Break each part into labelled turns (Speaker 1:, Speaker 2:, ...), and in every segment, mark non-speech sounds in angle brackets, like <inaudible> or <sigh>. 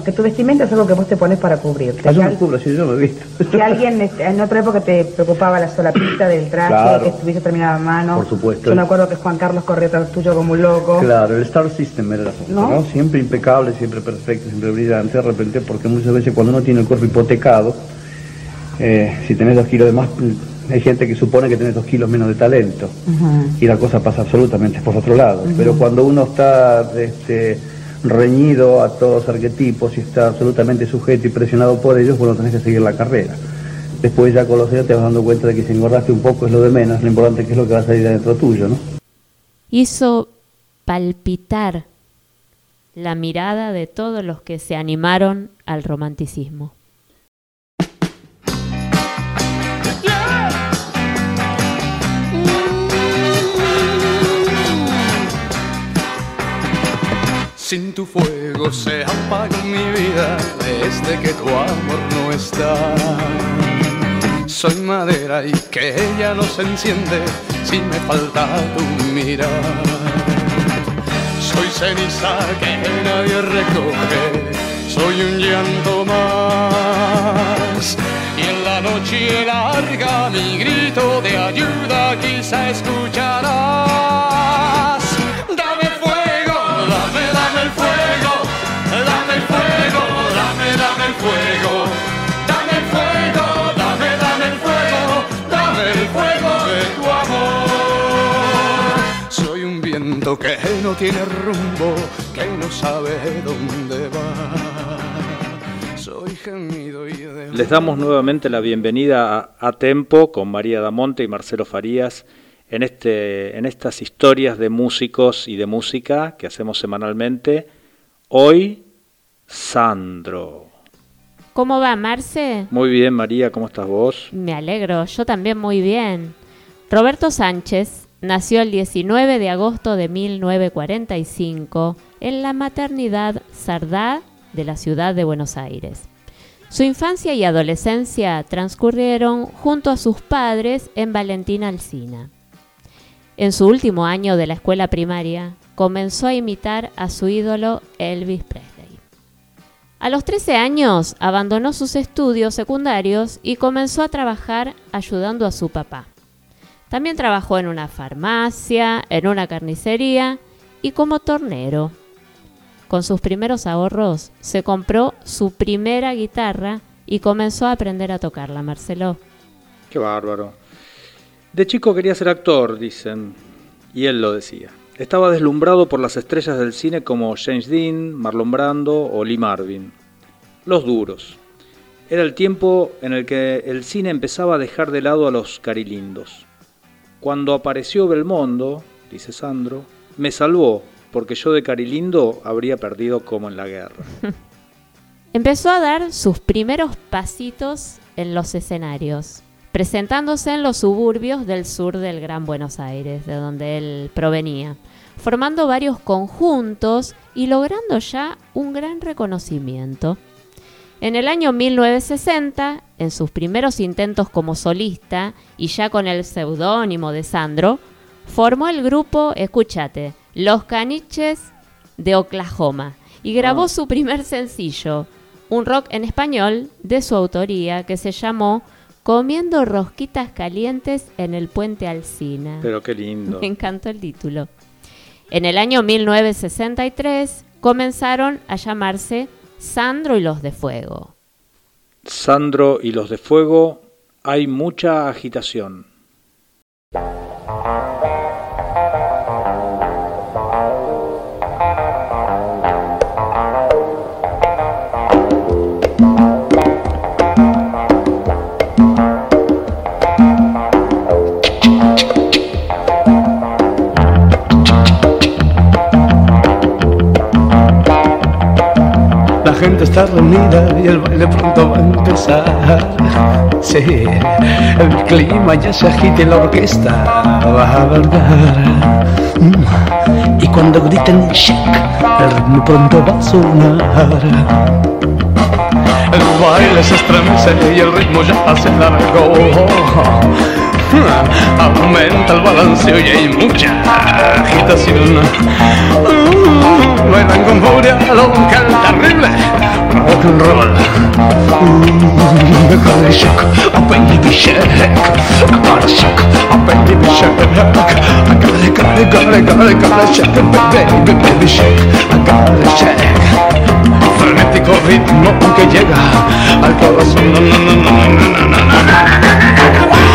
Speaker 1: bueno, que tu vestimenta es algo que vos te pones para cubrirte.
Speaker 2: Ah, yo me cubro, sí, yo me he visto.
Speaker 1: que alguien este, en otra época te preocupaba la solapita del traje,
Speaker 2: Claro.
Speaker 1: que estuviese terminada a mano.
Speaker 2: Por supuesto.
Speaker 1: Yo me acuerdo que Juan Carlos corría tuyo como un loco.
Speaker 2: Claro, el Star System era
Speaker 1: ¿No?
Speaker 2: ¿no? Siempre impecable, siempre perfecto, siempre brillante. De repente, porque muchas veces cuando uno tiene el cuerpo hipotecado, eh, si tenés dos kilos de más, hay gente que supone que tenés dos kilos menos de talento. Y la cosa pasa absolutamente por otro lado. Pero cuando uno está este, reñido a todos los arquetipos y está absolutamente sujeto y presionado por ellos, bueno, tenés que seguir la carrera. Después ya con los años te vas dando cuenta de que si engordaste un poco es lo de menos, lo importante que es lo que va a salir adentro tuyo, ¿no?
Speaker 3: hizo palpitar la mirada de todos los que se animaron al romanticismo.
Speaker 4: Sin tu fuego se apaga mi vida desde que tu amor no está. Soy madera y que ella no se enciende si me falta tu mirar. Soy ceniza que nadie recoge, soy un llanto más. Y en la noche larga mi grito de ayuda quizá escucharás. Viento que no tiene rumbo, que no sabe dónde va. Soy gemido y de
Speaker 5: Les damos nuevamente la bienvenida a, a Tempo con María Damonte y Marcelo Farías en, este, en estas historias de músicos y de música que hacemos semanalmente. Hoy, Sandro.
Speaker 3: ¿Cómo va, Marce?
Speaker 5: Muy bien, María, ¿cómo estás vos?
Speaker 3: Me alegro, yo también muy bien. Roberto Sánchez nació el 19 de agosto de 1945 en la maternidad Sardá de la ciudad de Buenos Aires. Su infancia y adolescencia transcurrieron junto a sus padres en Valentina Alsina. En su último año de la escuela primaria, comenzó a imitar a su ídolo Elvis Presley. A los 13 años abandonó sus estudios secundarios y comenzó a trabajar ayudando a su papá. También trabajó en una farmacia, en una carnicería y como tornero. Con sus primeros ahorros se compró su primera guitarra y comenzó a aprender a tocarla, Marcelo.
Speaker 5: Qué bárbaro. De chico quería ser actor, dicen, y él lo decía. Estaba deslumbrado por las estrellas del cine como James Dean, Marlon Brando o Lee Marvin. Los duros. Era el tiempo en el que el cine empezaba a dejar de lado a los carilindos. Cuando apareció Belmondo, dice Sandro, me salvó, porque yo de carilindo habría perdido como en la guerra. <laughs>
Speaker 3: Empezó a dar sus primeros pasitos en los escenarios, presentándose en los suburbios del sur del Gran Buenos Aires, de donde él provenía, formando varios conjuntos y logrando ya un gran reconocimiento. En el año 1960, en sus primeros intentos como solista y ya con el seudónimo de Sandro, formó el grupo, escúchate, Los Caniches de Oklahoma y grabó
Speaker 5: Ah.
Speaker 3: su primer sencillo, un rock en español de su autoría que se llamó Comiendo rosquitas calientes en el puente Alsina.
Speaker 5: Pero qué lindo. <laughs>
Speaker 3: Me encantó el título. En el año 1963 comenzaron a llamarse Sandro y los de Fuego.
Speaker 5: Sandro y los de fuego, hay mucha agitación.
Speaker 4: Gente está reunida y el baile pronto va a empezar. Sí, el clima ya se agita y la orquesta va a bailar. Y cuando griten shake, el ritmo pronto va a sonar. El baile se estremece y el ritmo ya se largó. Aumenta el balanceo y hay mucha agitación. Uh, bailan con furia local terrible. Rock and roll. Baby shock, a baby shake. I got shock, a baby shake. I got it, got it, got it, got it, got it. Baby, baby shake. Frenético ritmo que llega al corazón. na, na, na, na, na, na, na.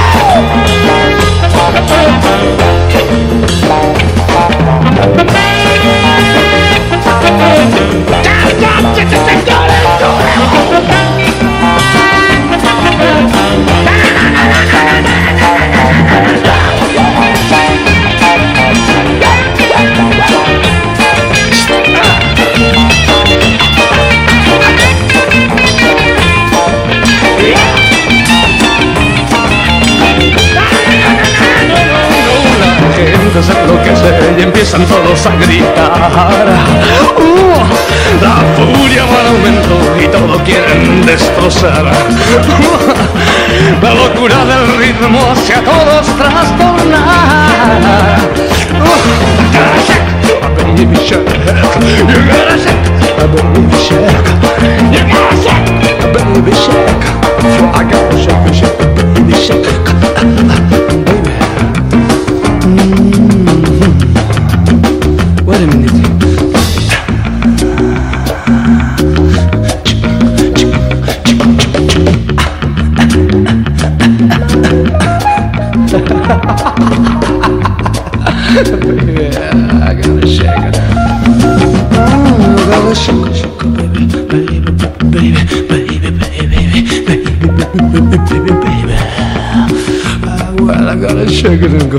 Speaker 4: くるんか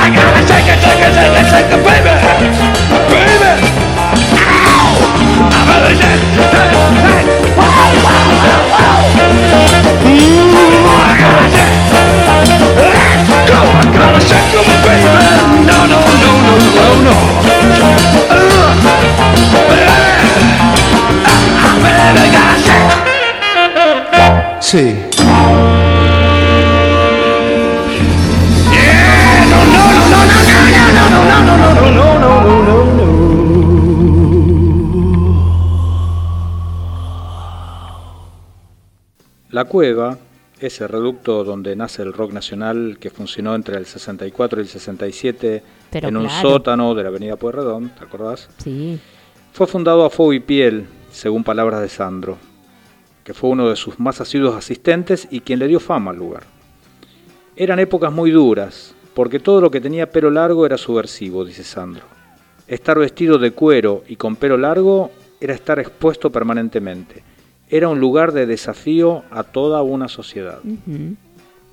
Speaker 4: I gotta shake it, shake it, shake it. Sí.
Speaker 5: La Cueva, ese reducto donde nace el rock nacional que funcionó entre el 64 y el 67
Speaker 3: Pero
Speaker 5: en un sótano de la avenida Pueyrredón, ¿te acordás?
Speaker 3: Sí.
Speaker 5: Fue fundado a fuego y piel, según palabras de Sandro, que fue uno de sus más asiduos asistentes y quien le dio fama al lugar. Eran épocas muy duras, porque todo lo que tenía pelo largo era subversivo, dice Sandro. Estar vestido de cuero y con pelo largo era estar expuesto permanentemente. Era un lugar de desafío a toda una sociedad.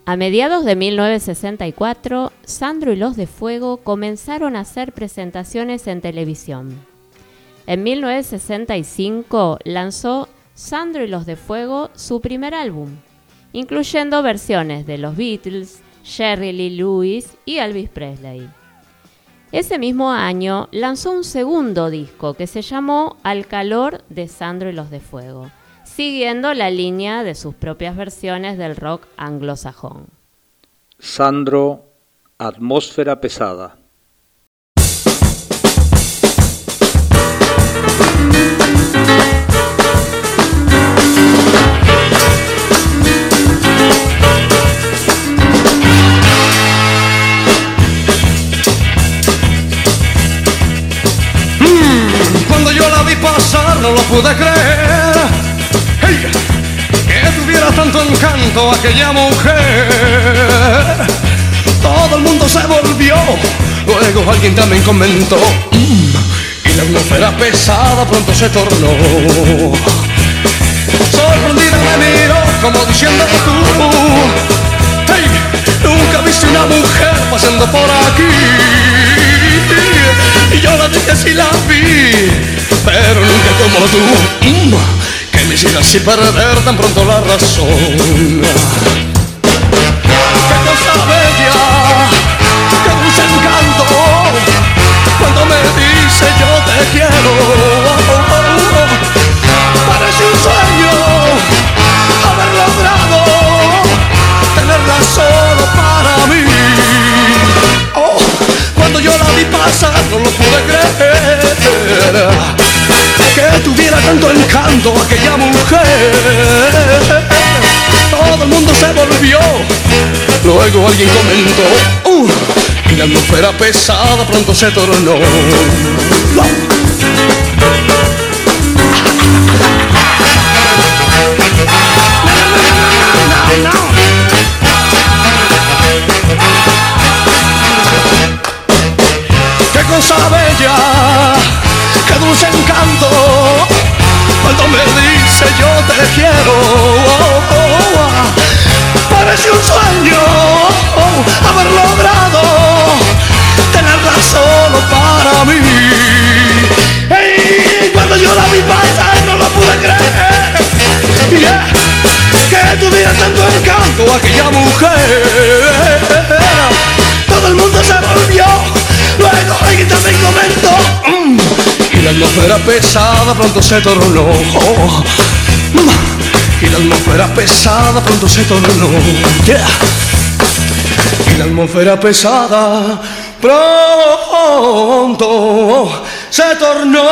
Speaker 3: A mediados de 1964, Sandro y los de Fuego comenzaron a hacer presentaciones en televisión. En 1965 lanzó Sandro y los de Fuego su primer álbum, incluyendo versiones de los Beatles, Jerry Lee Lewis y Elvis Presley. Ese mismo año lanzó un segundo disco que se llamó Al calor de Sandro y los de Fuego, siguiendo la línea de sus propias versiones del rock anglosajón.
Speaker 5: Sandro, atmósfera pesada.
Speaker 4: Aquella mujer. Todo el mundo se volvió. Luego alguien también comentó. Y la atmósfera pesada pronto se tornó. Sorprendida me miró como diciendo tú nunca viste una mujer pasando por aquí Y yo la dije si la vi Pero nunca como tú me llega así perder tan pronto la razón. Qué cosa bella, qué dulce encanto, cuando me dice yo te quiero. Parece un sueño haber logrado tenerla solo para mí. Oh, cuando yo la vi pasar no lo pude creer encanto aquella mujer. Todo el mundo se volvió. Luego alguien comentó, uh, y la atmósfera pesada pronto se tornó. Qué cosa bella, qué dulce encanto, pesada pronto se tornó. Y la atmósfera pesada pronto se tornó. Yeah. Y la atmósfera pesada pronto se tornó.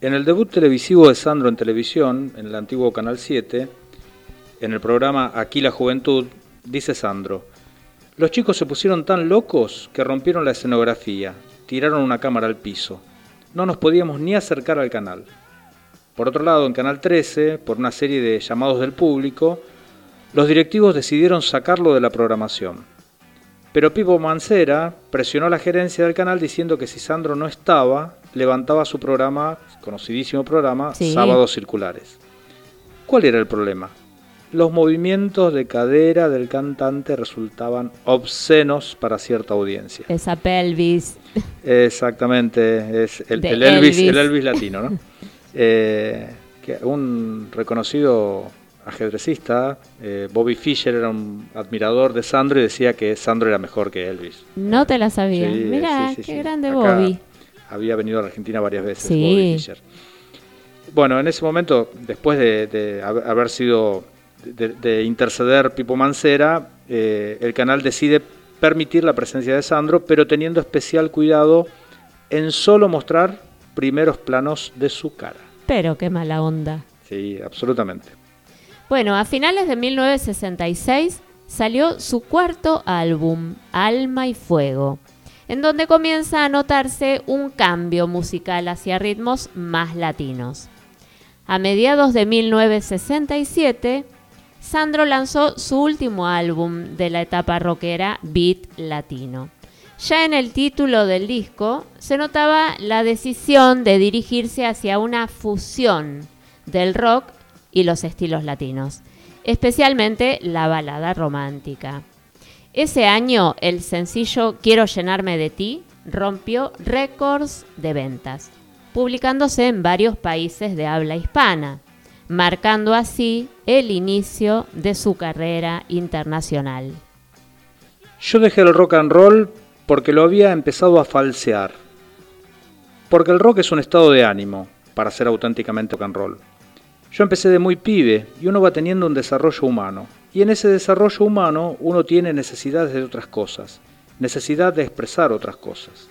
Speaker 5: En el debut televisivo de Sandro en televisión, en el antiguo Canal 7, en el programa Aquí la Juventud, dice Sandro, los chicos se pusieron tan locos que rompieron la escenografía, tiraron una cámara al piso. No nos podíamos ni acercar al canal. Por otro lado, en Canal 13, por una serie de llamados del público, los directivos decidieron sacarlo de la programación. Pero Pipo Mancera presionó a la gerencia del canal diciendo que si Sandro no estaba, levantaba su programa, conocidísimo programa,
Speaker 3: Sí.
Speaker 5: Sábados Circulares. ¿Cuál era el problema? Los movimientos de cadera del cantante resultaban obscenos para cierta audiencia.
Speaker 3: Esa pelvis.
Speaker 5: Exactamente, es el, Elvis,
Speaker 3: Elvis.
Speaker 5: el Elvis latino, ¿no? <laughs> Eh, que un reconocido ajedrecista, eh, Bobby Fischer, era un admirador de Sandro y decía que Sandro era mejor que Elvis.
Speaker 3: No te la sabía.
Speaker 5: Sí,
Speaker 3: Mira,
Speaker 5: sí, sí,
Speaker 3: qué grande
Speaker 5: Acá
Speaker 3: Bobby.
Speaker 5: Había venido a Argentina varias veces. Bobby Fischer. Bueno, en ese momento, después de, de hab- haber sido, de, de interceder Pipo Mancera, eh, el canal decide permitir la presencia de Sandro, pero teniendo especial cuidado en solo mostrar primeros planos de su cara.
Speaker 3: Pero qué mala onda.
Speaker 5: Sí, absolutamente.
Speaker 3: Bueno, a finales de 1966 salió su cuarto álbum, Alma y Fuego, en donde comienza a notarse un cambio musical hacia ritmos más latinos. A mediados de 1967, Sandro lanzó su último álbum de la etapa rockera Beat Latino. Ya en el título del disco se notaba la decisión de dirigirse hacia una fusión del rock y los estilos latinos, especialmente la balada romántica. Ese año el sencillo Quiero llenarme de ti rompió récords de ventas, publicándose en varios países de habla hispana, marcando así el inicio de su carrera internacional.
Speaker 5: Yo dejé el rock and roll porque lo había empezado a falsear. Porque el rock es un estado de ánimo para ser auténticamente rock and roll. Yo empecé de muy pibe y uno va teniendo un desarrollo humano. Y en ese desarrollo humano uno tiene necesidades de otras cosas, necesidad de expresar otras cosas.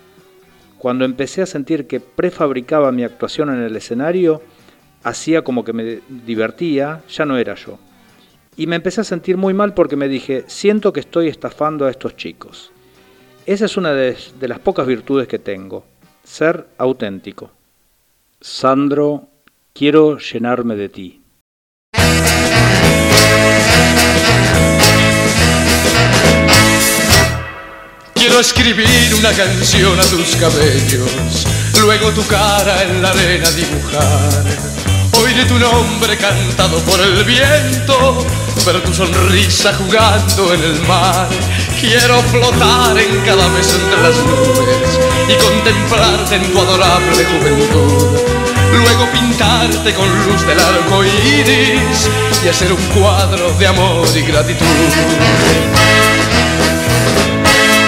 Speaker 5: Cuando empecé a sentir que prefabricaba mi actuación en el escenario, hacía como que me divertía, ya no era yo. Y me empecé a sentir muy mal porque me dije, siento que estoy estafando a estos chicos. Esa es una de, las pocas virtudes que tengo, ser auténtico. Sandro, quiero llenarme de ti.
Speaker 4: Quiero escribir una canción a tus cabellos, luego tu cara en la arena dibujar. Oiré tu nombre cantado por el viento, ver tu sonrisa jugando en el mar. Quiero flotar en cada vez entre las nubes y contemplarte en tu adorable juventud. Luego pintarte con luz del arco iris y hacer un cuadro de amor y gratitud.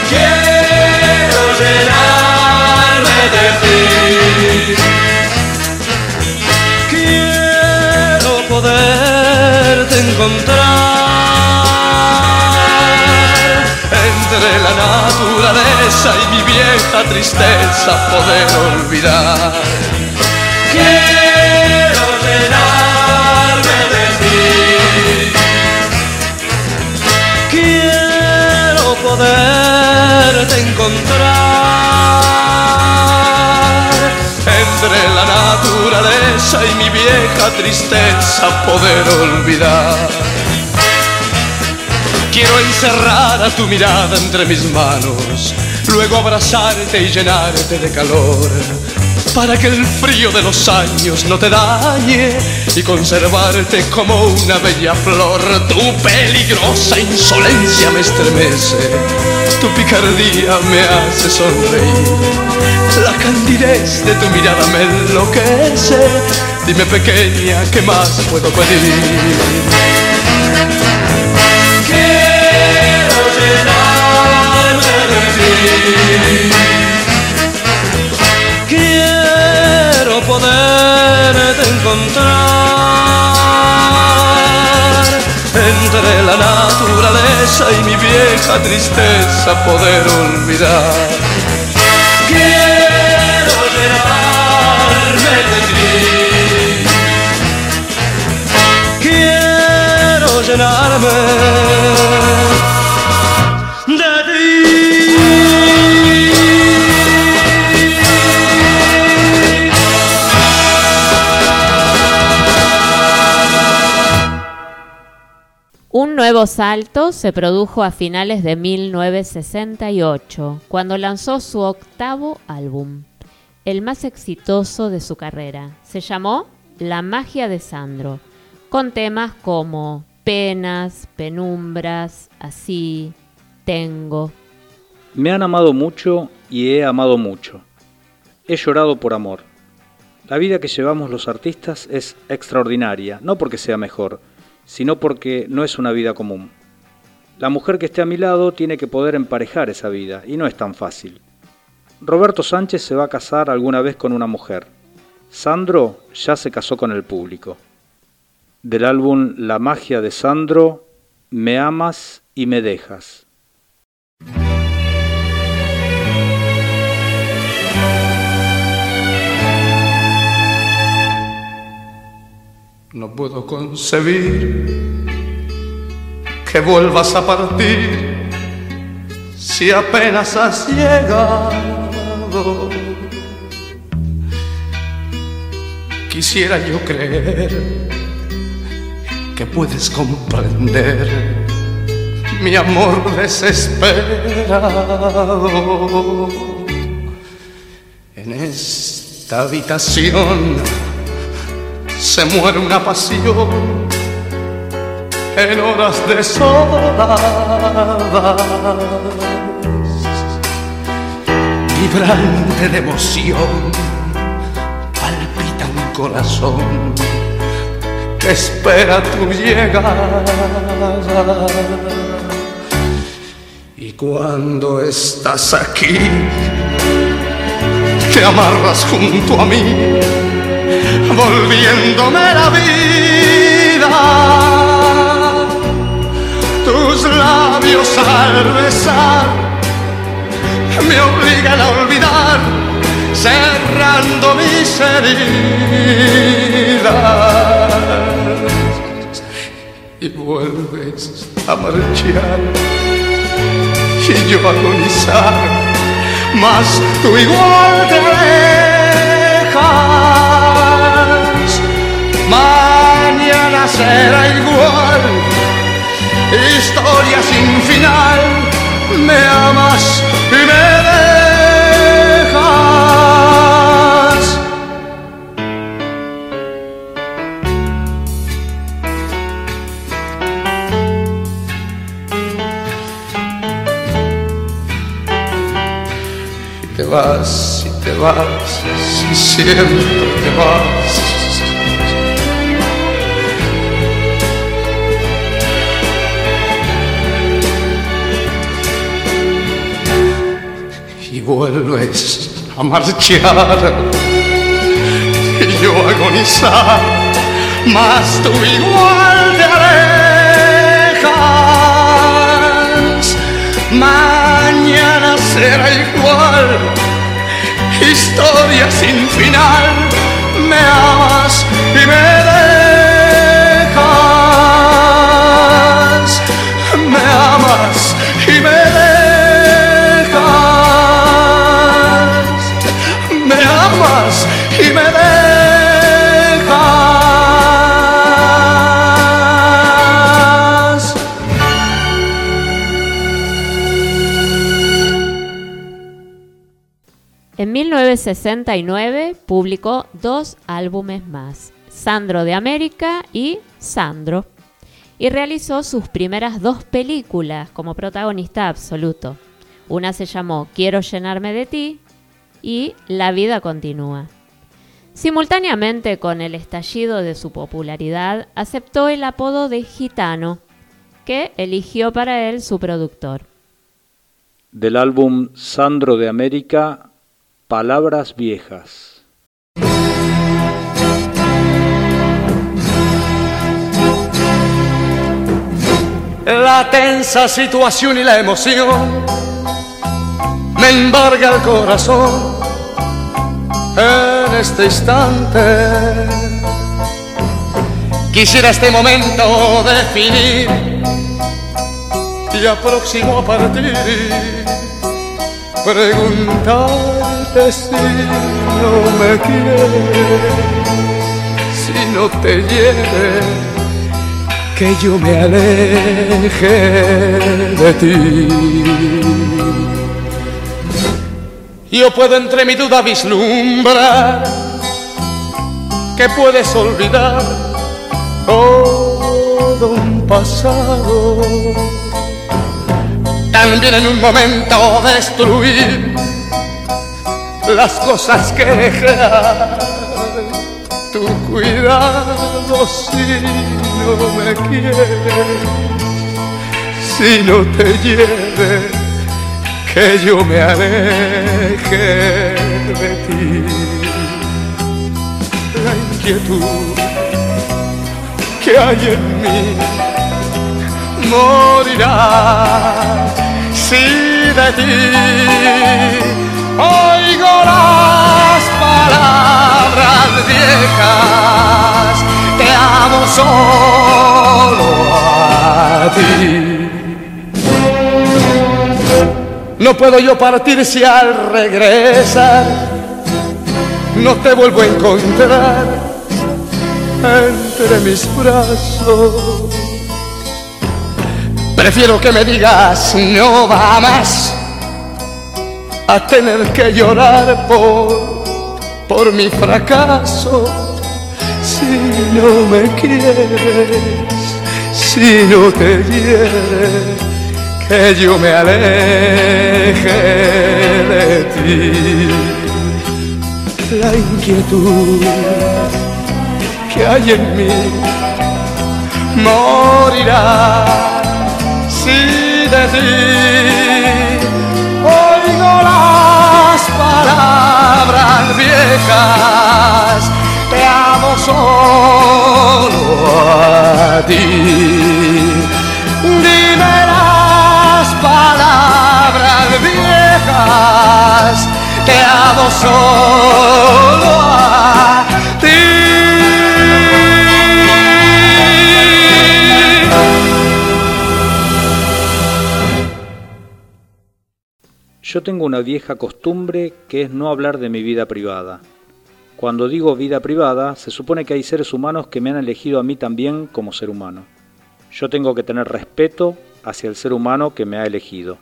Speaker 4: Quiero ti. Quiero poderte encontrar entre la naturaleza y mi vieja tristeza poder olvidar. Quiero llenarme de ti. Quiero poderte encontrar naturaleza y mi vieja tristeza poder olvidar. Quiero encerrar a tu mirada entre mis manos, luego abrazarte y llenarte de calor, para que el frío de los años no te dañe y conservarte como una bella flor. Tu peligrosa insolencia me estremece, tu picardía me hace sonreír, la candidez de tu mirada me enloquece. Dime pequeña, ¿qué más puedo pedir? Quiero poderte encontrar entre la naturaleza y mi vieja tristeza poder olvidar. Quiero llenarme de ti. Quiero llenarme
Speaker 3: nuevo salto se produjo a finales de 1968, cuando lanzó su octavo álbum, el más exitoso de su carrera. Se llamó La magia de Sandro, con temas como Penas, Penumbras, Así, Tengo.
Speaker 5: Me han amado mucho y he amado mucho. He llorado por amor. La vida que llevamos los artistas es extraordinaria, no porque sea mejor, sino porque no es una vida común. La mujer que esté a mi lado tiene que poder emparejar esa vida, y no es tan fácil. Roberto Sánchez se va a casar alguna vez con una mujer. Sandro ya se casó con el público. Del álbum La magia de Sandro, Me amas y me dejas.
Speaker 4: No puedo concebir que vuelvas a partir si apenas has llegado. Quisiera yo creer que puedes comprender mi amor desesperado en esta habitación se muere una pasión en horas de. Vibrante de emoción, palpita un corazón que espera tu llegada. Y cuando estás aquí, te amarras junto a mí volviéndome la vida. Tus labios al besar me obligan a olvidar, cerrando mis heridas. Y vuelves a marchar y yo agonizar, mas tú igual te mañana será igual. Historia sin final, me amas y me dejas. Te vas, y te vas, si siempre te vas. Vuelves a marchar y yo agonizar, mas tú igual te alejas. Más mañana será igual. Historia sin final, me amas y me.
Speaker 3: En 1969 publicó dos álbumes más, Sandro de América y Sandro, y realizó sus primeras dos películas como protagonista absoluto. Una se llamó Quiero llenarme de ti y La vida continúa. Simultáneamente con el estallido de su popularidad, aceptó el apodo de gitano, que eligió para él su productor.
Speaker 5: Del álbum Sandro de América, Palabras Viejas.
Speaker 4: La tensa situación y la emoción me embarga el corazón en este instante. Quisiera este momento definir y aproximo a partir si no me quieres, si no te lleves que yo me aleje de ti. Yo puedo entre mi duda vislumbrar que puedes olvidar todo un pasado. También en un momento destruir las cosas que dejar tu cuidado si no me quieres, si no te lleves, que yo me aleje de ti. La inquietud que hay en mí morirá si de ti oigo las palabras viejas, te amo solo a ti. No puedo yo partir si al regresar no te vuelvo a encontrar entre mis brazos. Prefiero que me digas no va más a tener que llorar por, por mi fracaso. Si no me quieres, si no te quieres, que yo me aleje de ti. La inquietud que hay en mí morirá si de ti las palabras viejas, te amo solo a ti. Dime las palabras viejas, te amo solo a
Speaker 5: Yo tengo una vieja costumbre que es no hablar de mi vida privada. Cuando digo vida privada, se supone que hay seres humanos que me han elegido a mí también como ser humano. Yo tengo que tener respeto hacia el ser humano que me ha elegido.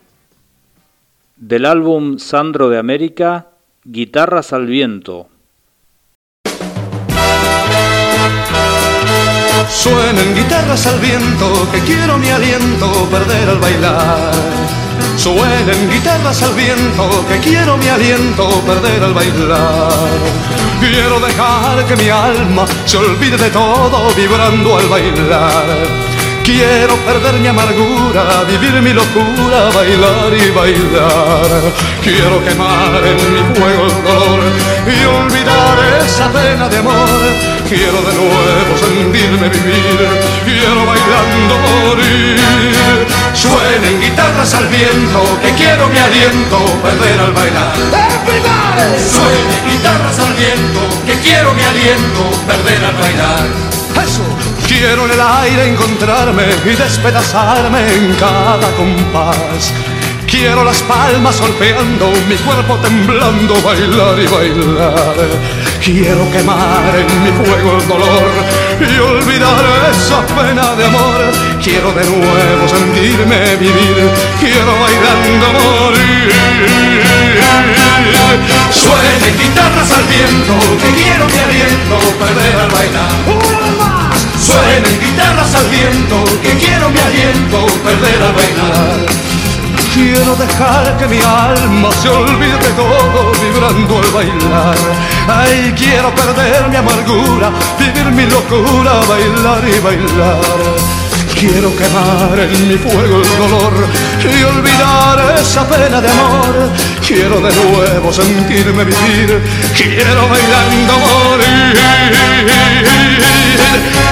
Speaker 5: Del álbum Sandro de América, Guitarras al viento.
Speaker 4: Suenen guitarras al viento, que quiero mi aliento perder al bailar. Suenen guitarras al viento, que quiero mi aliento perder al bailar. Quiero dejar que mi alma se olvide de todo vibrando al bailar. Quiero perder mi amargura, vivir mi locura, bailar y bailar. Quiero quemar en mi fuego el dolor y olvidar esa pena de amor. Quiero de nuevo sentirme vivir, quiero bailando morir. Suenen guitarras al viento, que quiero mi aliento perder al bailar. Suenen guitarras al viento, que quiero mi aliento perder al bailar. Eso. Quiero en el aire encontrarme y despedazarme en cada compás. Quiero las palmas golpeando, mi cuerpo temblando, bailar y bailar. Quiero quemar en mi fuego el dolor y olvidar esa pena de amor. Quiero de nuevo sentirme vivir, quiero bailando morir. Suenen guitarras al viento, que quiero mi aliento perder al bailar. Suenen guitarras al viento, que quiero mi aliento perder al bailar. Quiero dejar que mi alma se olvide de todo vibrando al bailar. Ay, quiero perder mi amargura, vivir mi locura, bailar y bailar. Quiero quemar en mi fuego el dolor y olvidar esa pena de amor. Quiero de nuevo sentirme vivir, quiero bailando morir.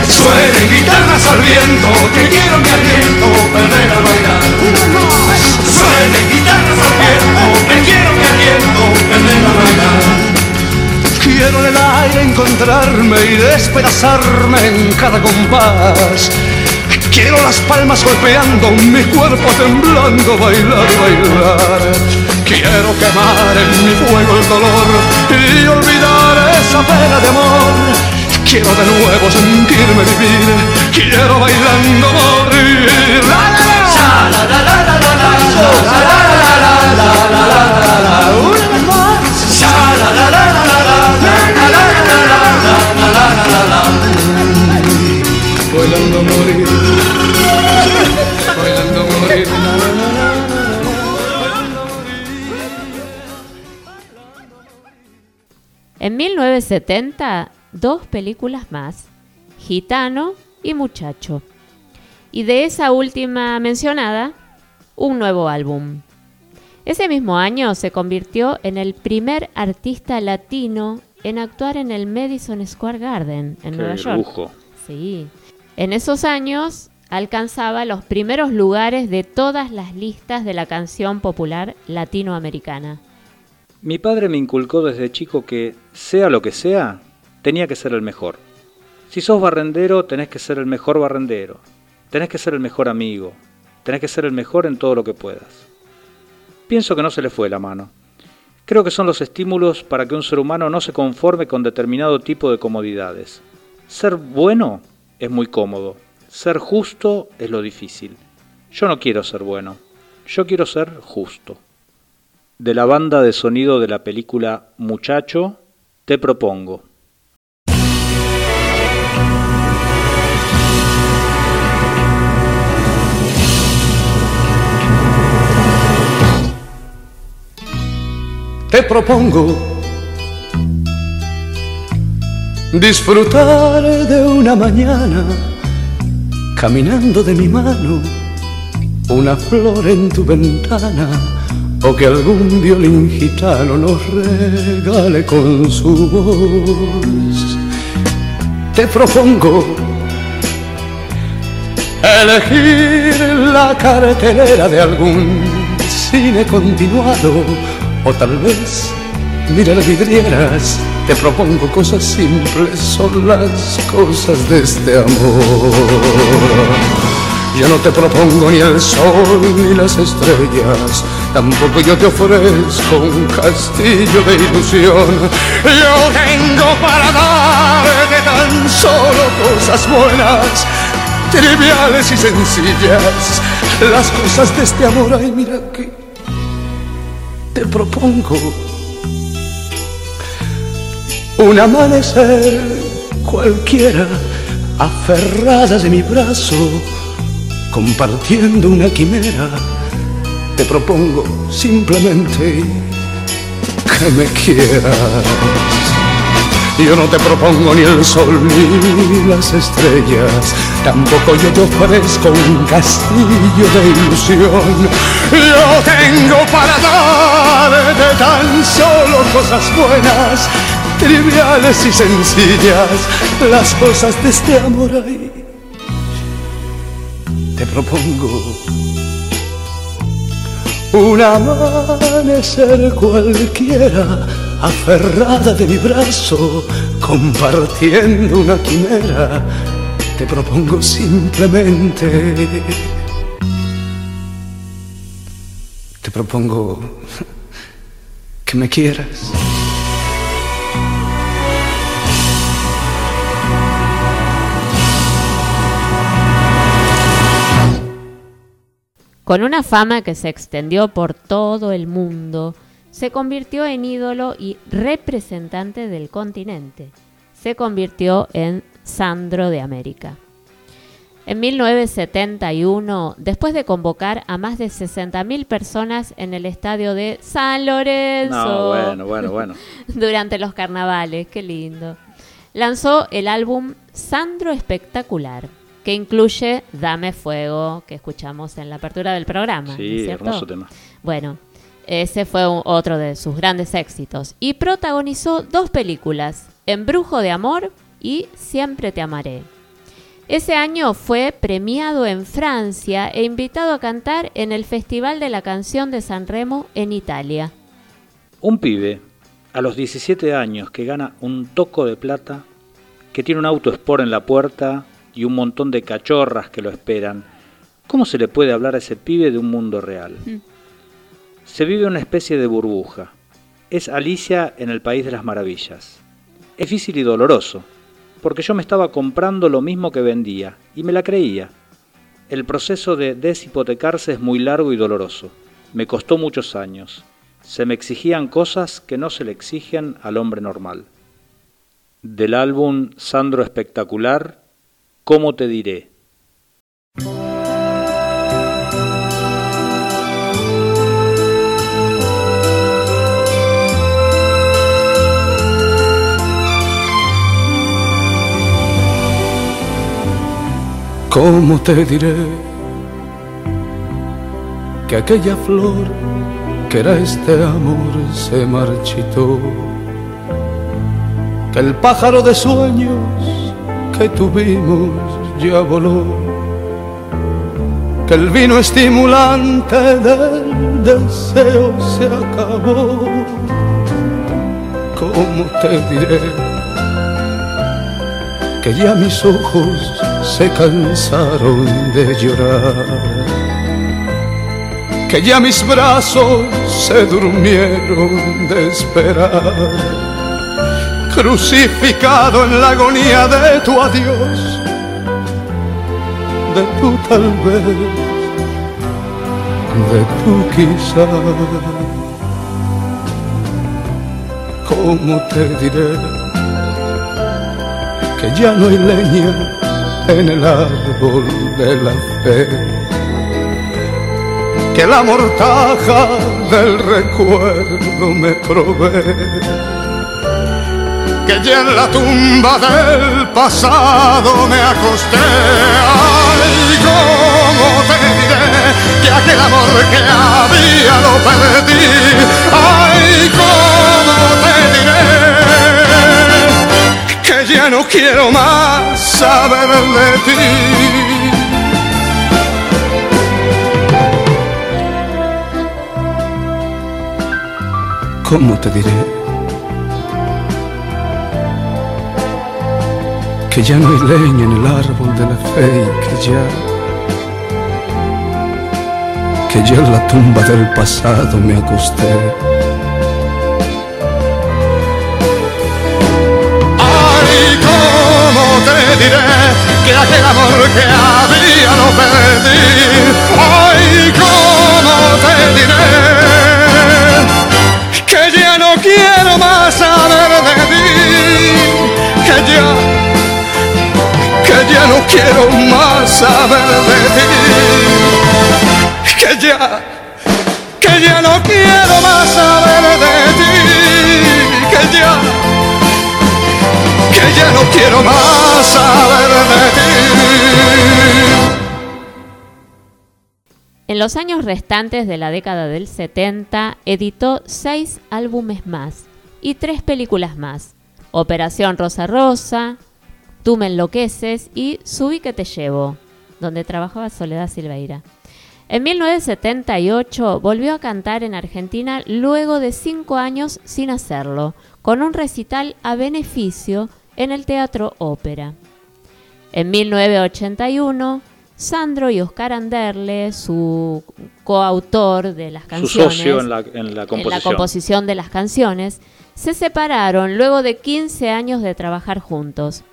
Speaker 4: Suenen guitarras al viento, que quiero mi aliento perder al bailar. Suenen guitarras al viento, que quiero mi aliento perder al bailar. Quiero en el aire encontrarme y despedazarme en cada compás. Quiero las palmas golpeando, mi cuerpo temblando, bailar, bailar. Quiero quemar en mi fuego el dolor y olvidar esa pena de amor. Quiero de nuevo sentirme vivir, quiero bailando morir. Bailando morir.
Speaker 3: 1970 dos películas más, Gitano y Muchacho. Y de esa última mencionada, un nuevo álbum. Ese mismo año se convirtió en el primer artista latino en actuar en el Madison Square Garden en Nueva York.
Speaker 5: Lujo.
Speaker 3: Sí. En esos años alcanzaba los primeros lugares de todas las listas de la canción popular latinoamericana.
Speaker 5: Mi padre me inculcó desde chico que, sea lo que sea, tenía que ser el mejor. Si sos barrendero, tenés que ser el mejor barrendero. Tenés que ser el mejor amigo. Tenés que ser el mejor en todo lo que puedas. Pienso que no se le fue la mano. Creo que son los estímulos para que un ser humano no se conforme con determinado tipo de comodidades. Ser bueno es muy cómodo. Ser justo es lo difícil. Yo no quiero ser bueno. Yo quiero ser justo. De la banda de sonido de la película Muchacho, te propongo.
Speaker 4: Te propongo disfrutar de una mañana caminando de mi mano, una flor en tu ventana o que algún violín gitano nos regale con su voz. Te propongo elegir la cartelera de algún cine continuado o tal vez mirar vidrieras. Te propongo cosas simples, son las cosas de este amor. Yo no te propongo ni el sol ni las estrellas, tampoco yo te ofrezco un castillo de ilusión. Yo tengo para darte tan solo cosas buenas, triviales y sencillas, las cosas de este amor. Ay, mira que te propongo un amanecer cualquiera, aferradas de mi brazo, compartiendo una quimera. Te propongo simplemente que me quieras. Yo no te propongo ni el sol ni las estrellas, tampoco yo te ofrezco un castillo de ilusión. Yo tengo para darte tan solo cosas buenas, triviales y sencillas, las cosas de este amor ahí. Te propongo un amanecer cualquiera, aferrada de mi brazo, compartiendo una quimera. Te propongo simplemente. Te propongo que me quieras.
Speaker 3: Con una fama que se extendió por todo el mundo, se convirtió en ídolo y representante del continente. Se convirtió en Sandro de América. En 1971, después de convocar a más de 60.000 personas en el estadio de San Lorenzo,
Speaker 5: No, bueno, bueno, bueno. <laughs>
Speaker 3: durante los carnavales, qué lindo, lanzó el álbum Sandro Espectacular, que incluye Dame Fuego, que escuchamos en la apertura del programa. ¿no es
Speaker 5: Sí, hermoso tema.
Speaker 3: Bueno, ese fue un- otro de sus grandes éxitos. Y protagonizó dos películas, Embrujo de Amor y Siempre te amaré. Ese año fue premiado en Francia e invitado a cantar en el Festival de la Canción de San Remo en Italia.
Speaker 5: Un pibe a los 17 años que gana un toco de plata, que tiene un auto Sport en la puerta y un montón de cachorras que lo esperan. ¿Cómo se le puede hablar a ese pibe de un mundo real? Se vive una especie de burbuja. Es Alicia en el País de las Maravillas. Es difícil y doloroso, porque yo me estaba comprando lo mismo que vendía y me la creía. El proceso de deshipotecarse es muy largo y doloroso. Me costó muchos años. Se me exigían cosas que no se le exigen al hombre normal. Del álbum Sandro Espectacular, ¿Cómo te diré?
Speaker 4: ¿Cómo te diré que aquella flor que era este amor se marchitó? Que el pájaro de sueños que tuvimos ya voló. Que el vino estimulante del deseo se acabó. ¿Cómo te diré? que ya mis ojos se cansaron de llorar, que ya mis brazos se durmieron de esperar, crucificado en la agonía de tu adiós, de tu tal vez, de tu quizá. ¿Cómo te diré? que ya no hay leña en el árbol de la fe, que la mortaja del recuerdo me provee, que ya en la tumba del pasado me acosté. Ay, cómo te diré que aquel amor que había lo perdí. Ay, cómo te diré que ya no quiero más saber de ti. ¿Cómo te diré? Que ya no hay leña en el árbol de la fe y que ya, que ya en la tumba del pasado me acosté. Quiero más saber de ti. Que ya, que ya no quiero más saber de ti. Que ya quiero más saber de ti.
Speaker 3: En los años restantes de la década del 70 editó seis álbumes más y tres películas más. Operación Rosa Rosa, Tú me enloqueces y Subí que te llevo, donde trabajaba Soledad Silveira. En 1978 volvió a cantar en Argentina luego de cinco años sin hacerlo, con un recital a beneficio en el Teatro Ópera. En 1981, Sandro y Oscar Anderle, su coautor de las
Speaker 5: Su
Speaker 3: canciones,
Speaker 5: socio en la, en la
Speaker 3: en la
Speaker 5: composición.
Speaker 3: composición de las canciones, se separaron luego de 15 años de trabajar juntos.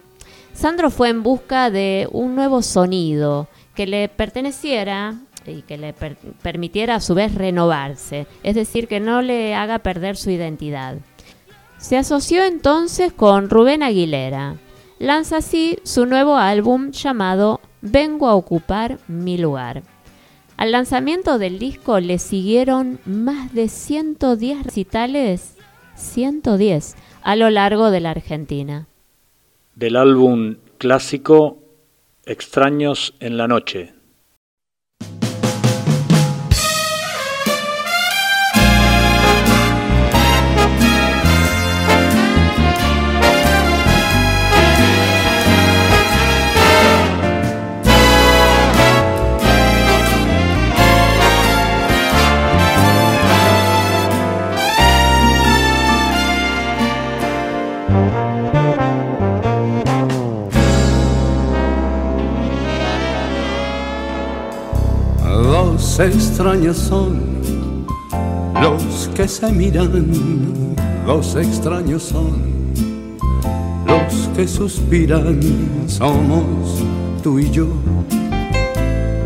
Speaker 3: Sandro fue en busca de un nuevo sonido que le perteneciera y que le per- permitiera a su vez renovarse, es decir, que no le haga perder su identidad. Se asoció entonces con Rubén Aguilera. Lanza así su nuevo álbum llamado Vengo a ocupar mi lugar. Al lanzamiento del disco le siguieron más de 110 recitales, 110, a lo largo de la Argentina.
Speaker 5: Del álbum clásico Extraños en la Noche.
Speaker 4: Dos extraños son los que se miran, dos extraños son los que suspiran, somos tú y yo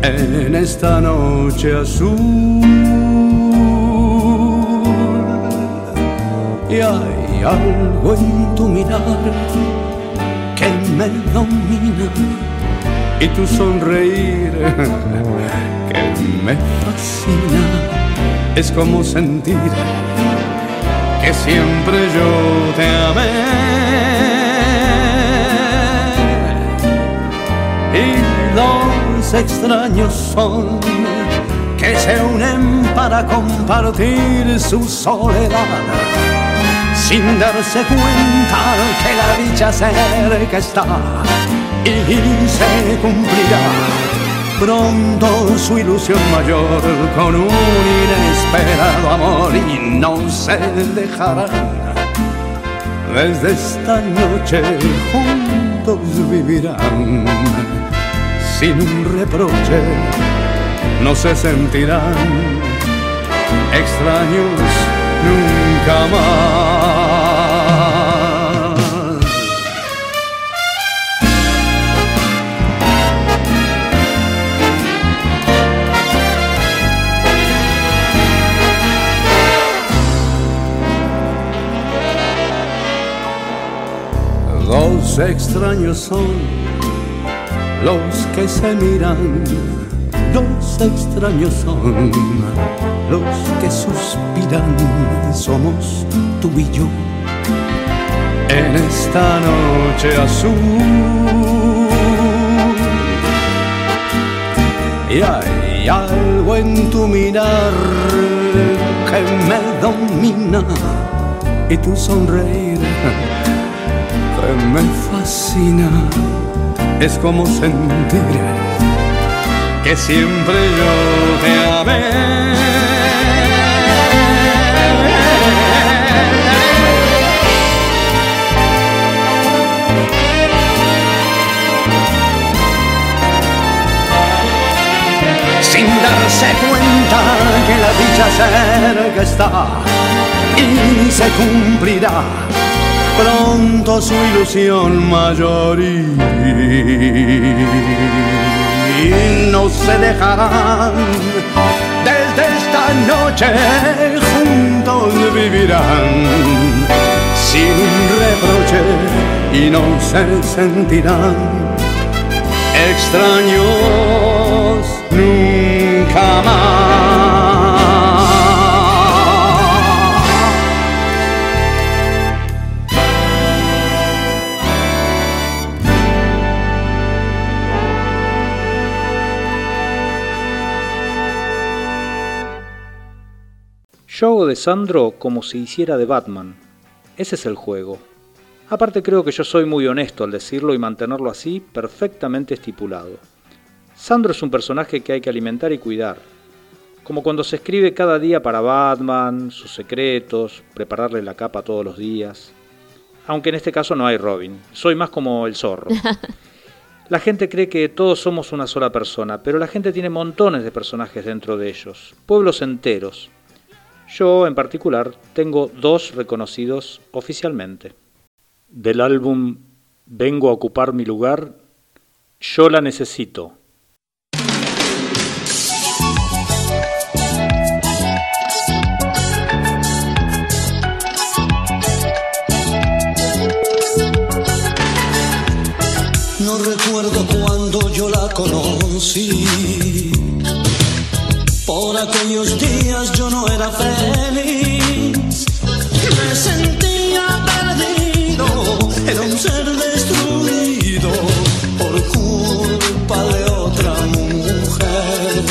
Speaker 4: en esta noche azul. Y hay algo en tu mirar que me domina y tu sonreír <laughs> que me fascina. Es como sentir que siempre yo te amé. Y dos extraños son que se unen para compartir su soledad sin darse cuenta que la dicha cerca está y se cumplirá pronto su ilusión mayor con un inesperado amor y no se dejarán. Desde esta noche juntos vivirán sin un reproche, no se sentirán extraños nunca más. Extraños son los que se miran, dos extraños son los que suspiran, somos tú y yo en esta noche azul. Y hay algo en tu mirar que me domina y tu sonreír me fascina. Es como sentir que siempre yo te amé. Sin darse cuenta que la dicha cerca está y se cumplirá pronto su ilusión mayor y no se dejarán. Desde esta noche juntos vivirán. Sin reproche y no se sentirán extraños nunca más.
Speaker 5: Yo hago de Sandro como si hiciera de Batman. Ese es el juego. Aparte creo que yo soy muy honesto al decirlo y mantenerlo así perfectamente estipulado. Sandro es un personaje que hay que alimentar y cuidar. Como cuando se escribe cada día para Batman, sus secretos, prepararle la capa todos los días. Aunque en este caso no hay Robin. Soy más como el zorro. <laughs> La gente cree que todos somos una sola persona, pero la gente tiene montones de personajes dentro de ellos, pueblos enteros. Yo, en particular, tengo dos reconocidos oficialmente del álbum Vengo a ocupar mi lugar, Yo la necesito.
Speaker 4: No recuerdo cuando yo la conocí. Por aquellos días era feliz. Me sentía era un ser destruido por culpa de otra mujer.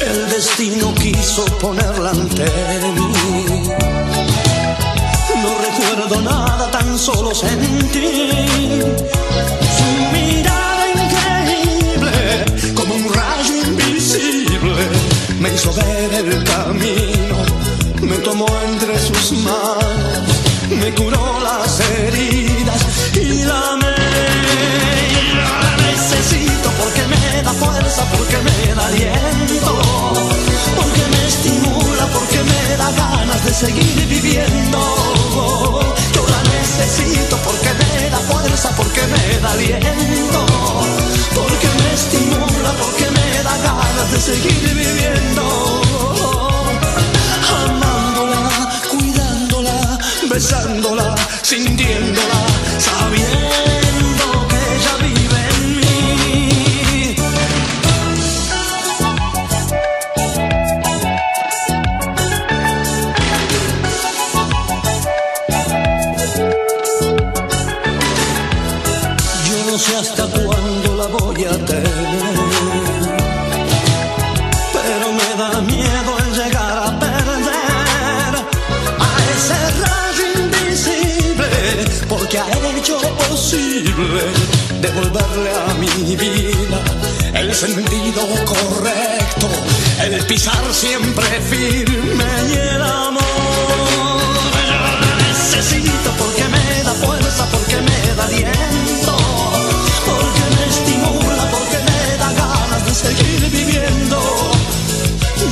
Speaker 4: El destino quiso ponerla ante mí. No recuerdo nada, tan solo sentí me hizo ver el camino, me tomó entre sus manos me curó las heridas y la me la necesito porque me da fuerza, porque me da aliento, porque me estimula, porque me da ganas de seguir viviendo. Yo la necesito porque porque me da aliento, porque me estimula, porque me da ganas de seguir viviendo. besándola, sintiéndola, sabiendo devolverle a mi vida el sentido correcto, el pisar siempre firme y el amor. necesito porque me da fuerza, porque me da aliento, porque me estimula, porque me da ganas de seguir viviendo.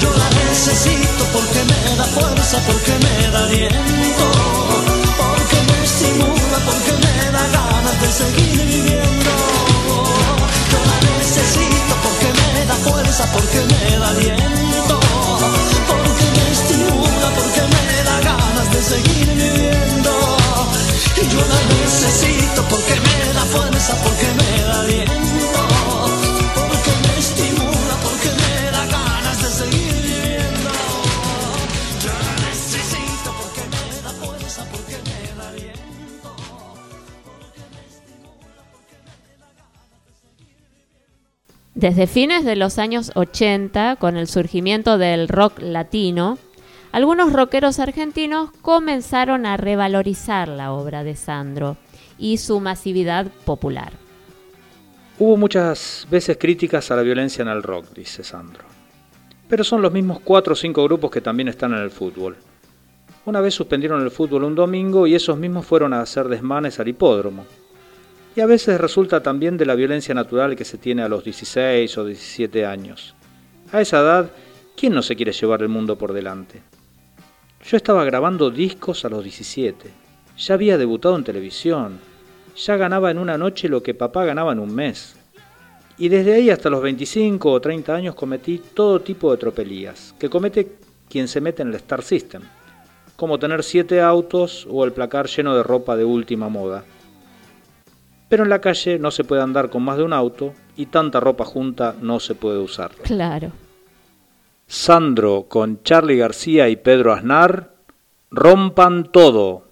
Speaker 4: Yo la necesito porque me da fuerza, porque me da aliento porque me estimula, porque me da ganas de seguir viviendo. Yo la necesito porque me
Speaker 3: Desde fines de los años 80, con el surgimiento del rock latino, algunos rockeros argentinos comenzaron a revalorizar la obra de Sandro y su masividad popular.
Speaker 5: Hubo muchas veces críticas a la violencia en el rock, dice Sandro. Pero son los mismos cuatro o cinco grupos que también están en el fútbol. Una vez suspendieron el fútbol un domingo y esos mismos fueron a hacer desmanes al hipódromo y a veces resulta también de la violencia natural que se tiene a los 16 o 17 años. A esa edad, ¿quién no se quiere llevar el mundo por delante? Yo estaba grabando discos a los 17, ya había debutado en televisión, ya ganaba en una noche lo que papá ganaba en un mes. Y desde ahí hasta los 25 o 30 años cometí todo tipo de tropelías, que comete quien se mete en el Star System, como tener siete autos o el placar lleno de ropa de última moda pero en la calle no se puede andar con más de un auto y tanta ropa junta no se puede usar.
Speaker 3: Claro.
Speaker 5: Sandro con Charlie García y Pedro Aznar rompan todo.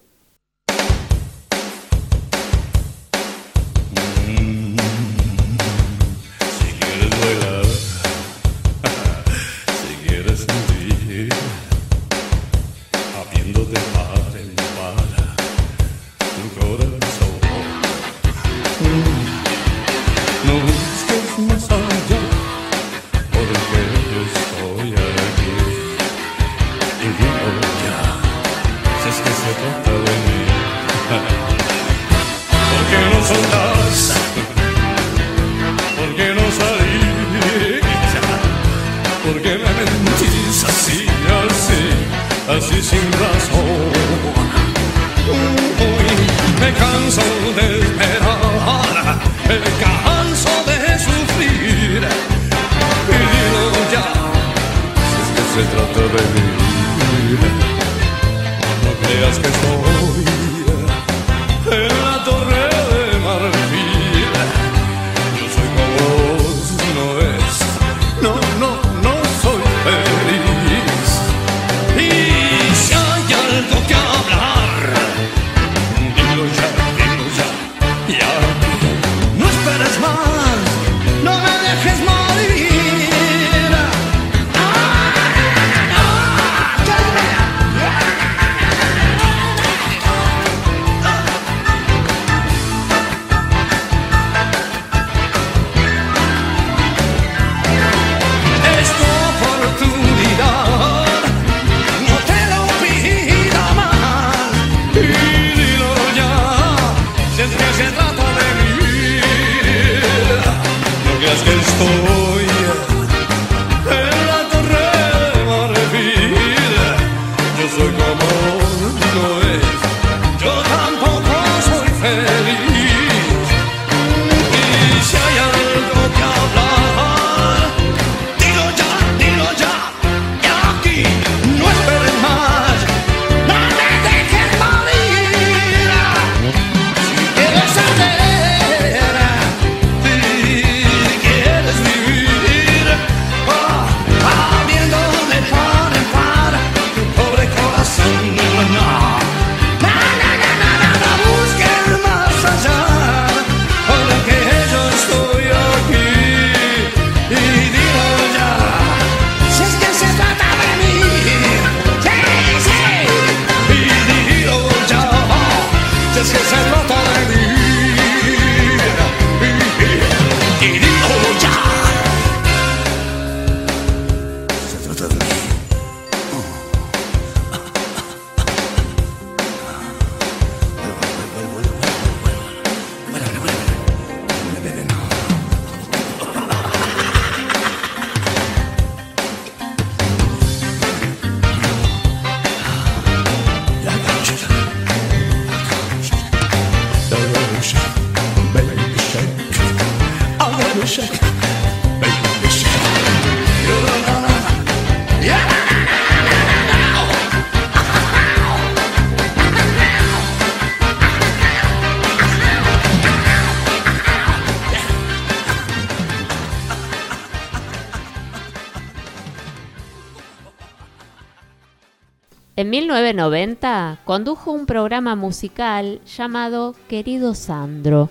Speaker 4: En
Speaker 3: 1990 condujo un programa musical llamado Querido Sandro,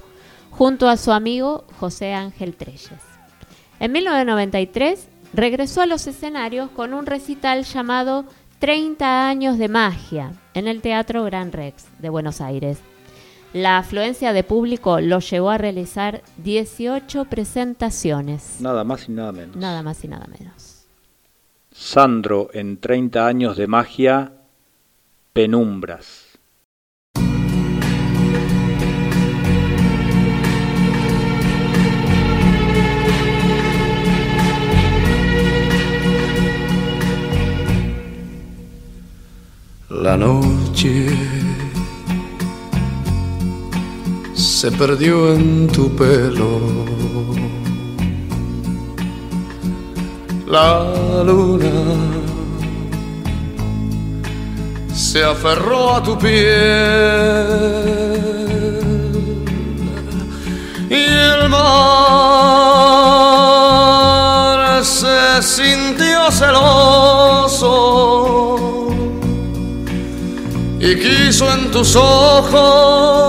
Speaker 3: junto a su amigo José Ángel Treyes. En 1993 regresó a los escenarios con un recital llamado 30 años de magia en el Teatro Gran Rex de Buenos Aires. La afluencia de público lo llevó a realizar 18 presentaciones,
Speaker 5: Nada más y nada menos.
Speaker 3: nada más y nada menos.
Speaker 5: Sandro en 30 años de magia, penumbras.
Speaker 4: La noche se perdió en tu pelo. La luna se aferró a tu piel y el mar se sintió celoso y quiso en tus ojos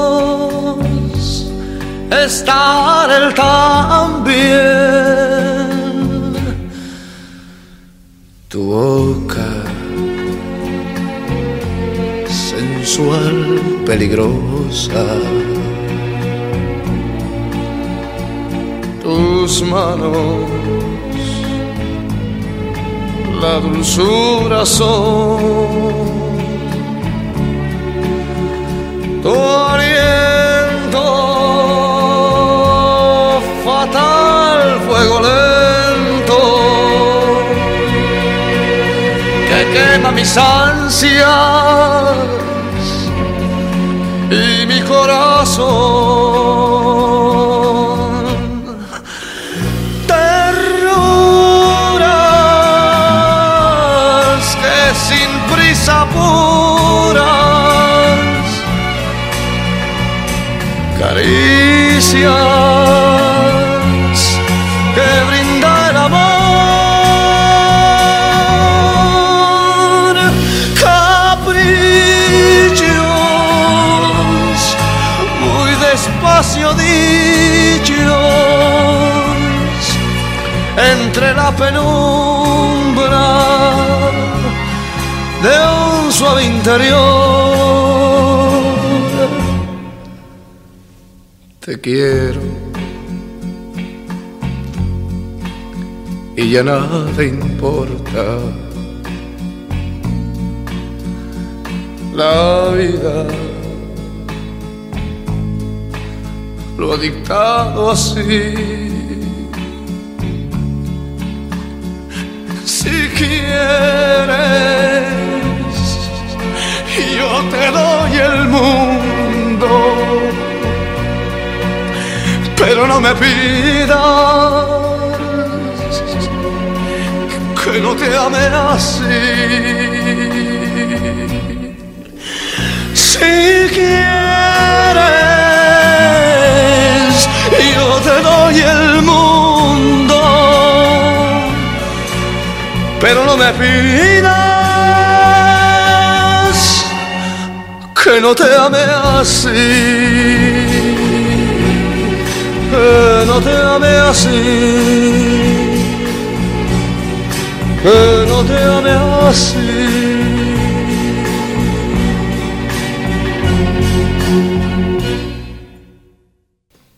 Speaker 4: estar él también. Tu boca peligrosa. Tus manos, la dulzura son tu aliento fatal fuego lento que quema mis ansias corazón. Terruras que sin prisa puras, penumbra de un suave interior. Te quiero y ya nada importa. La vida lo ha dictado así. Quieres, yo te doy el mundo, pero no me pidas que no te ame así. Si pero no me pidas que no te ame así, que no te ame así, que no te ame así.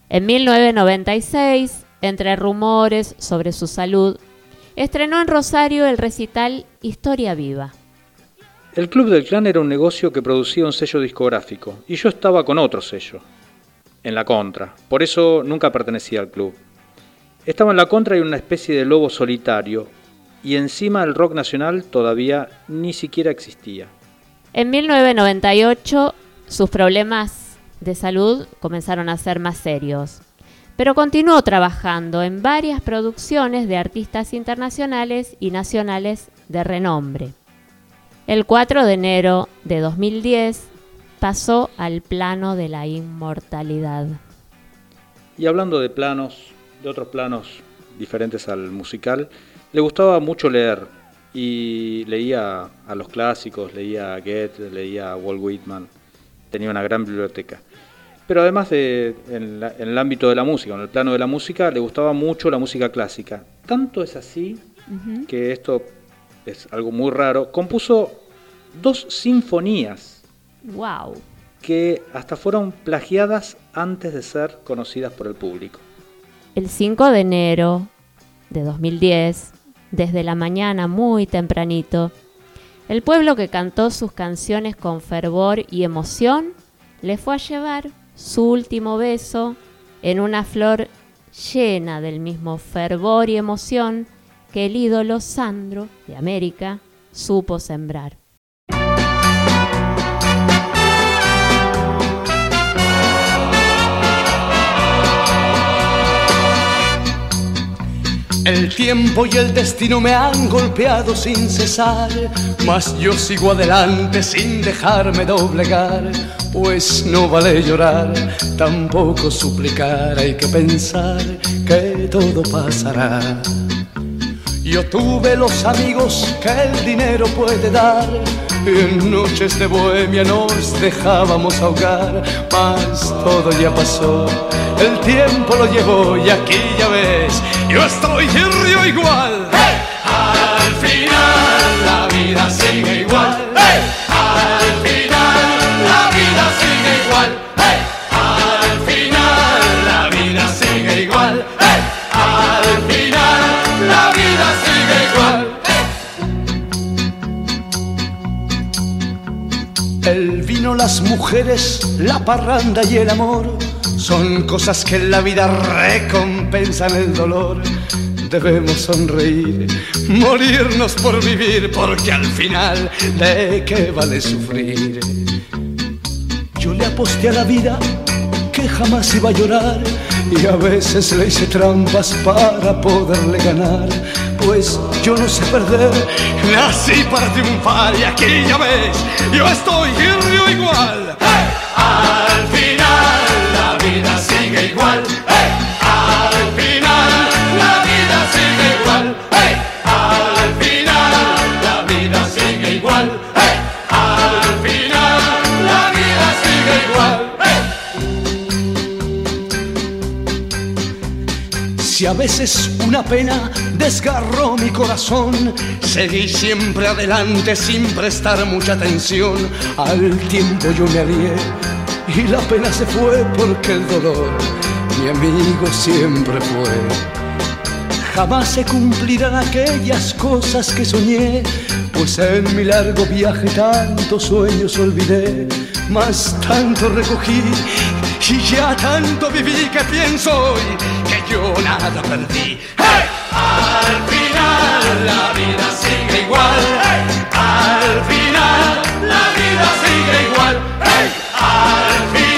Speaker 3: En 1996, entre rumores sobre su salud, estrenó en Rosario el recital Historia Viva.
Speaker 5: El Club del Clan era un negocio que producía un sello discográfico y yo estaba con otro sello, en la contra. Por eso nunca pertenecía al club. Estaba en la contra y una especie de lobo solitario y encima el rock nacional todavía ni siquiera existía.
Speaker 3: En 1998 sus problemas de salud comenzaron a ser más serios, pero continuó trabajando en varias producciones de artistas internacionales y nacionales de renombre. El 4 de enero de 2010 pasó al plano de la inmortalidad.
Speaker 5: Y hablando de planos, de otros planos diferentes al musical, le gustaba mucho leer y leía a los clásicos, leía a Goethe, leía a Walt Whitman, tenía una gran biblioteca. Pero además de en, la- en el ámbito de la música, en el plano de la música, le gustaba mucho la música clásica. Tanto es así que esto es algo muy raro. Compuso dos sinfonías
Speaker 3: ¡Wow!
Speaker 5: que hasta fueron plagiadas antes de ser conocidas por el público.
Speaker 3: El 5 de enero de 2010, desde la mañana muy tempranito, el pueblo que cantó sus canciones con fervor y emoción le fue a llevar su último beso en una flor llena del mismo fervor y emoción que el ídolo Sandro de América supo sembrar.
Speaker 4: El tiempo y el destino me han golpeado sin cesar, mas yo sigo adelante sin dejarme doblegar, pues no vale llorar, tampoco suplicar, hay que pensar que todo pasará. Yo tuve los amigos que el dinero puede dar. En noches de bohemia nos dejábamos ahogar, mas todo ya pasó. El tiempo lo llevó y aquí ya ves, yo estoy y río igual. Las mujeres, la parranda y el amor son cosas que en la vida recompensan el dolor. debemos sonreír, morirnos por vivir, porque al final, ¿de qué vale sufrir? Yo le aposté a la vida que jamás iba a llorar y a veces le hice trampas para poderle ganar. Pues yo no sé perder, nací para triunfar y aquí ya ves, yo estoy río igual. Al final la vida sigue igual. Al a veces una pena desgarró mi corazón, seguí siempre adelante sin prestar mucha atención. Al tiempo yo me alié y la pena se fue porque el dolor mi amigo siempre fue. Jamás se cumplirán aquellas cosas que soñé, pues en mi largo viaje tantos sueños olvidé, más tanto recogí y ya tanto viví que pienso hoy yo nada perdí. ¡Hey! Al final la vida sigue igual. ¡Hey! Al final la vida sigue igual. ¡Hey! Al final